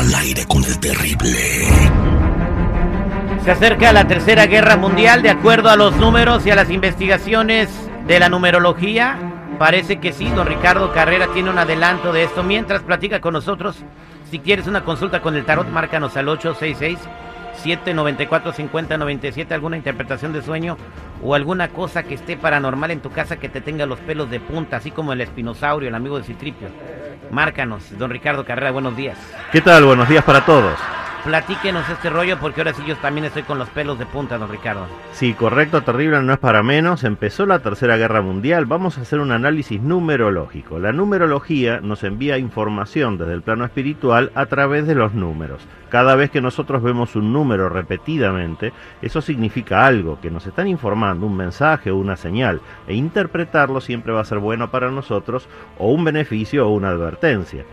al aire con el terrible. Se acerca la tercera guerra mundial de acuerdo a los números y a las investigaciones de la numerología. Parece que sí, don Ricardo Carrera tiene un adelanto de esto. Mientras platica con nosotros, si quieres una consulta con el tarot, márcanos al 866 794 5097 alguna interpretación de sueño o alguna cosa que esté paranormal en tu casa que te tenga los pelos de punta, así como el espinosaurio, el amigo de Citripio. Márcanos, don Ricardo Carrera, buenos días. ¿Qué tal? Buenos días para todos. Platíquenos este rollo porque ahora sí yo también estoy con los pelos de punta, don Ricardo. Sí, correcto, terrible, no es para menos. Empezó la Tercera Guerra Mundial. Vamos a hacer un análisis numerológico. La numerología nos envía información desde el plano espiritual a través de los números. Cada vez que nosotros vemos un número repetidamente, eso significa algo, que nos están informando, un mensaje o una señal, e interpretarlo siempre va a ser bueno para nosotros o un beneficio o una advertencia.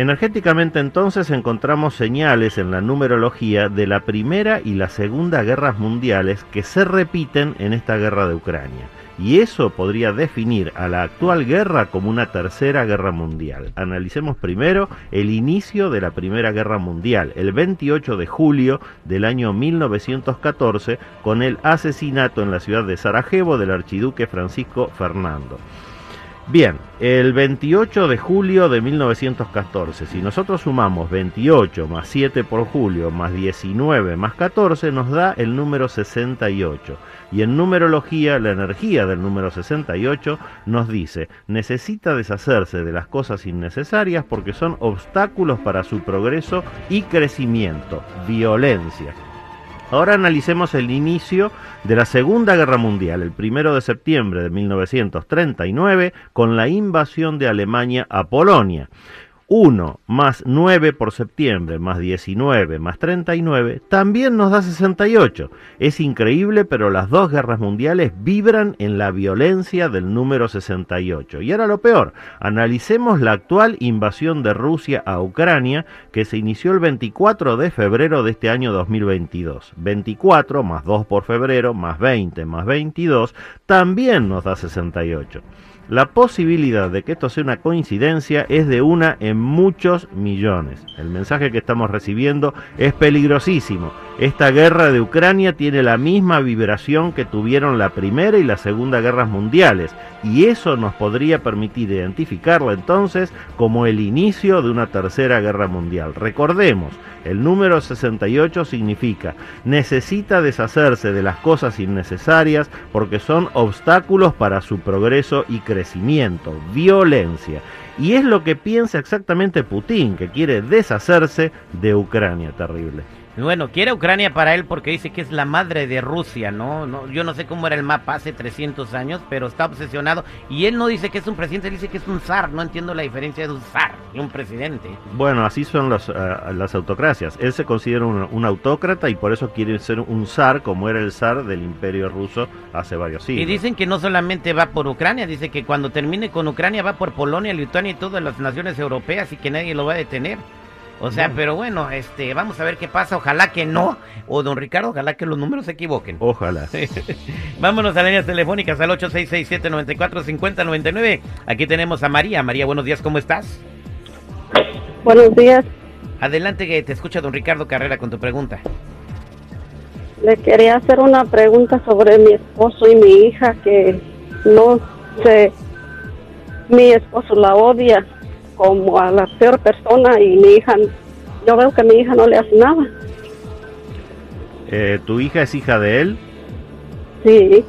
Energéticamente entonces encontramos señales en la numerología de la Primera y la Segunda Guerras Mundiales que se repiten en esta guerra de Ucrania. Y eso podría definir a la actual guerra como una tercera guerra mundial. Analicemos primero el inicio de la Primera Guerra Mundial, el 28 de julio del año 1914, con el asesinato en la ciudad de Sarajevo del archiduque Francisco Fernando. Bien, el 28 de julio de 1914, si nosotros sumamos 28 más 7 por julio más 19 más 14, nos da el número 68. Y en numerología, la energía del número 68 nos dice, necesita deshacerse de las cosas innecesarias porque son obstáculos para su progreso y crecimiento, violencia. Ahora analicemos el inicio de la Segunda Guerra Mundial, el primero de septiembre de 1939, con la invasión de Alemania a Polonia. 1 más 9 por septiembre más 19 más 39 también nos da 68. Es increíble, pero las dos guerras mundiales vibran en la violencia del número 68. Y ahora lo peor, analicemos la actual invasión de Rusia a Ucrania que se inició el 24 de febrero de este año 2022. 24 más 2 por febrero más 20 más 22 también nos da 68. La posibilidad de que esto sea una coincidencia es de una en muchos millones. El mensaje que estamos recibiendo es peligrosísimo. Esta guerra de Ucrania tiene la misma vibración que tuvieron la Primera y la Segunda Guerras Mundiales, y eso nos podría permitir identificarla entonces como el inicio de una Tercera Guerra Mundial. Recordemos, el número 68 significa necesita deshacerse de las cosas innecesarias porque son obstáculos para su progreso y crecimiento, violencia. Y es lo que piensa exactamente Putin, que quiere deshacerse de Ucrania, terrible. Bueno, quiere Ucrania para él porque dice que es la madre de Rusia, ¿no? no yo no sé cómo era el mapa hace 300 años, pero está obsesionado. Y él no dice que es un presidente, él dice que es un zar. No entiendo la diferencia de un zar y un presidente. Bueno, así son las, uh, las autocracias. Él se considera un, un, autócrata y por eso quiere ser un zar como era el zar del imperio ruso hace varios siglos. Y dicen que no solamente va por Ucrania, dice que cuando termine con Ucrania va por Polonia, Lituania y todas las naciones europeas y que nadie lo va a detener. O sea, pero bueno, este, vamos a ver qué pasa. Ojalá que no. O don Ricardo, ojalá que los números se equivoquen. Ojalá. Vámonos a líneas telefónicas al 8667-945099. Aquí tenemos a María. María, buenos días, ¿cómo estás? Buenos días. Adelante, que te escucha don Ricardo Carrera con tu pregunta. Le quería hacer una pregunta sobre mi esposo y mi hija que no sé, mi esposo la odia como a la peor persona y mi hija, yo veo que mi hija no le hace nada. Eh, ¿Tu hija es hija de él? Sí.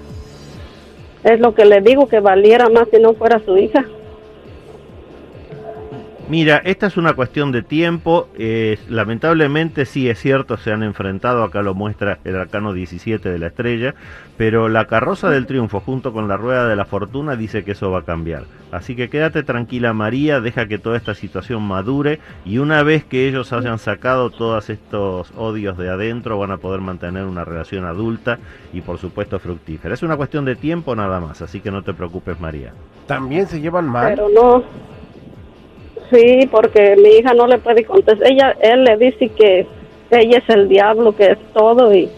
Es lo que le digo que valiera más si no fuera su hija. Mira, esta es una cuestión de tiempo. Eh, lamentablemente sí es cierto, se han enfrentado, acá lo muestra el arcano 17 de la estrella, pero la carroza del triunfo junto con la rueda de la fortuna dice que eso va a cambiar. Así que quédate tranquila María, deja que toda esta situación madure y una vez que ellos hayan sacado todos estos odios de adentro van a poder mantener una relación adulta y por supuesto fructífera. Es una cuestión de tiempo nada más, así que no te preocupes María. ¿También se llevan mal? Pero no, Sí, porque mi hija no le puede contestar. Ella, él le dice que ella es el diablo, que es todo y.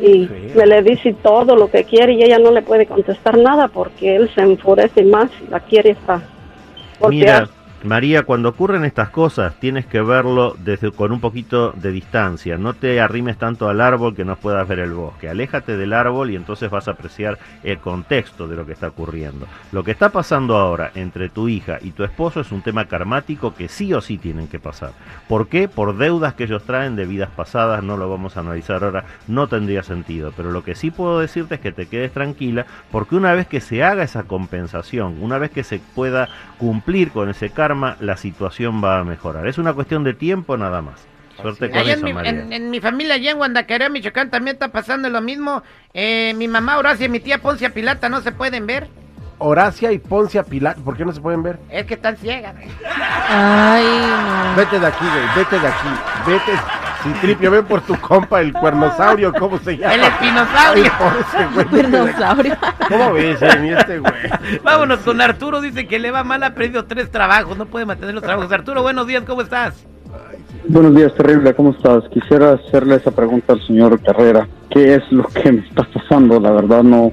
y me le dice todo lo que quiere y ella no le puede contestar nada porque él se enfurece más y la quiere golpear. Mira, María, cuando ocurren estas cosas tienes que verlo desde con un poquito de distancia. No te arrimes tanto al árbol que no puedas ver el bosque. Aléjate del árbol y entonces vas a apreciar el contexto de lo que está ocurriendo. Lo que está pasando ahora entre tu hija y tu esposo es un tema karmático que sí o sí tienen que pasar. ¿Por qué? Por deudas que ellos traen de vidas pasadas. No lo vamos a analizar ahora. No tendría sentido. Pero lo que sí puedo decirte es que te quedes tranquila porque una vez que se haga esa compensación, una vez que se pueda cumplir con ese karma, la situación va a mejorar. Es una cuestión de tiempo nada más. Suerte con eso, en, mi, María. en- en mi familia, allá en Guandacareo, Michoacán, también está pasando lo mismo. Eh, mi mamá Horacia y mi tía Poncia Pilata no se pueden ver. Horacia y Poncia Pilato, ¿por qué no se pueden ver? Es que están ciegas. güey. Ay, no. Vete de aquí, güey, vete de aquí, vete. Citripio, ven por tu compa, el cuernosaurio, ¿cómo se llama? El espinosaurio. Ay, güey. Dinosaurio. ¿Cómo ves, eh, este güey? Vámonos con Arturo, dice que le va mal, ha perdido tres trabajos, no puede mantener los trabajos. Arturo, buenos días, ¿cómo estás? Buenos días, terrible, ¿cómo estás? Quisiera hacerle esa pregunta al señor Carrera. ¿Qué es lo que me está pasando? La verdad no,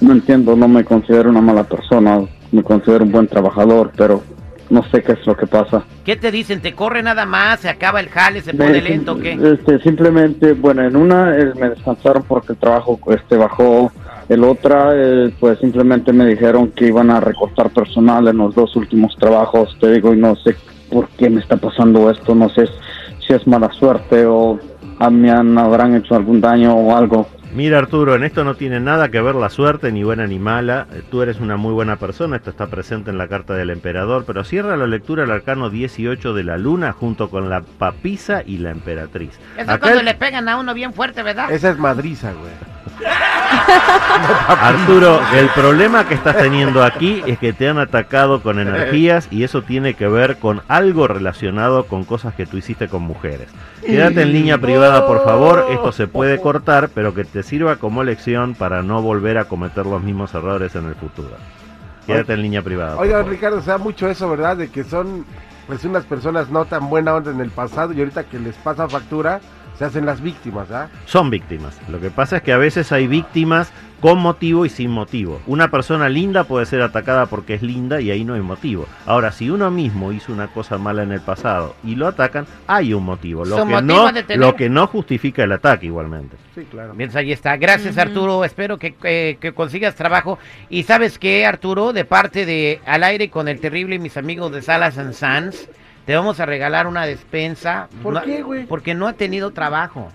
no entiendo, no me considero una mala persona, me considero un buen trabajador, pero no sé qué es lo que pasa. ¿Qué te dicen? ¿Te corre nada más? ¿Se acaba el jale? ¿Se pone lento o qué? Este, simplemente, bueno, en una eh, me descansaron porque el trabajo este bajó, el otra eh, pues simplemente me dijeron que iban a recortar personal en los dos últimos trabajos, te digo, y no sé por qué me está pasando esto, no sé si es mala suerte o a mí han, habrán hecho algún daño o algo. Mira Arturo, en esto no tiene nada que ver la suerte, ni buena ni mala. Tú eres una muy buena persona, esto está presente en la carta del emperador, pero cierra la lectura el arcano 18 de la luna junto con la papisa y la emperatriz. Eso es cuando el- le pegan a uno bien fuerte, ¿verdad? Esa es madriza, güey. Arturo, el problema que estás teniendo aquí es que te han atacado con energías y eso tiene que ver con algo relacionado con cosas que tú hiciste con mujeres. Quédate en línea privada, por favor. Esto se puede cortar, pero que te sirva como lección para no volver a cometer los mismos errores en el futuro. Quédate en línea privada. Oiga. Ricardo, se da mucho eso, ¿verdad? De que son pues unas personas no tan buena onda en el pasado y ahorita que les pasa factura, se hacen las víctimas, ¿ah? Son víctimas. Lo que pasa es que a veces hay víctimas con motivo y sin motivo. Una persona linda puede ser atacada porque es linda y ahí no hay motivo. Ahora, si uno mismo hizo una cosa mala en el pasado y lo atacan, hay un motivo. Lo, que motivo no, lo que no justifica el ataque igualmente. Sí, claro. Bien, ahí está. Gracias. Arturo. Espero que, eh, que consigas trabajo. Y sabes qué, Arturo, de parte de Al aire con el terrible y mis amigos de Salas and Sans, te vamos a regalar una despensa. ¿Por No- qué, güey? Porque no ha tenido trabajo.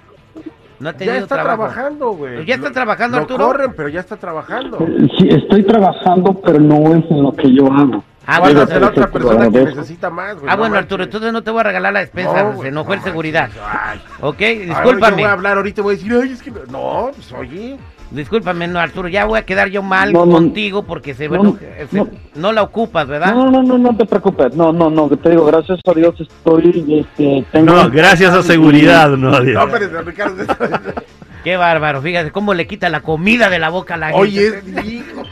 No ha tenido Ya está trabajo. trabajando, güey. ¿Ya está Lo- trabajando, lo Arturo? corren, pero ya está trabajando. Sí, estoy trabajando, pero no es en lo que yo hago. Ah, bueno, a ser la otra persona que necesita más, güey. ah, no bueno manches. Arturo, entonces no te voy a regalar la despensa. No, se enojó no el seguridad. Ay. Ok, Ahora Yo voy discúlpame. a hablar ahorita voy a decir, ay, es que no. No, pues oye. Discúlpame, no, Arturo. Ya voy a quedar yo mal No, no, contigo porque se, no, se- no. no la ocupas, ¿verdad? No, no, no, no te preocupes. No, no, no, que te digo, gracias a Dios estoy, este, tengo... No, gracias a seguridad, no. Dios. No, pero Ricardo. Qué bárbaro, fíjate cómo le quita la comida de la boca a la gente. Oye, es hijo.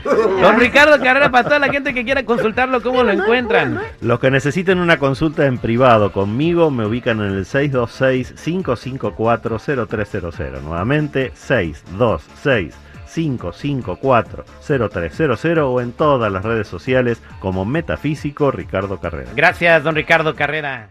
Don Ricardo Carrera, para toda la gente que quiera consultarlo, ¿cómo lo encuentran? Los que necesiten una consulta en privado conmigo me ubican en el 626-554-0300. Nuevamente, 626-554-0300 o en todas las redes sociales como Metafísico Ricardo Carrera. Gracias, don Ricardo Carrera.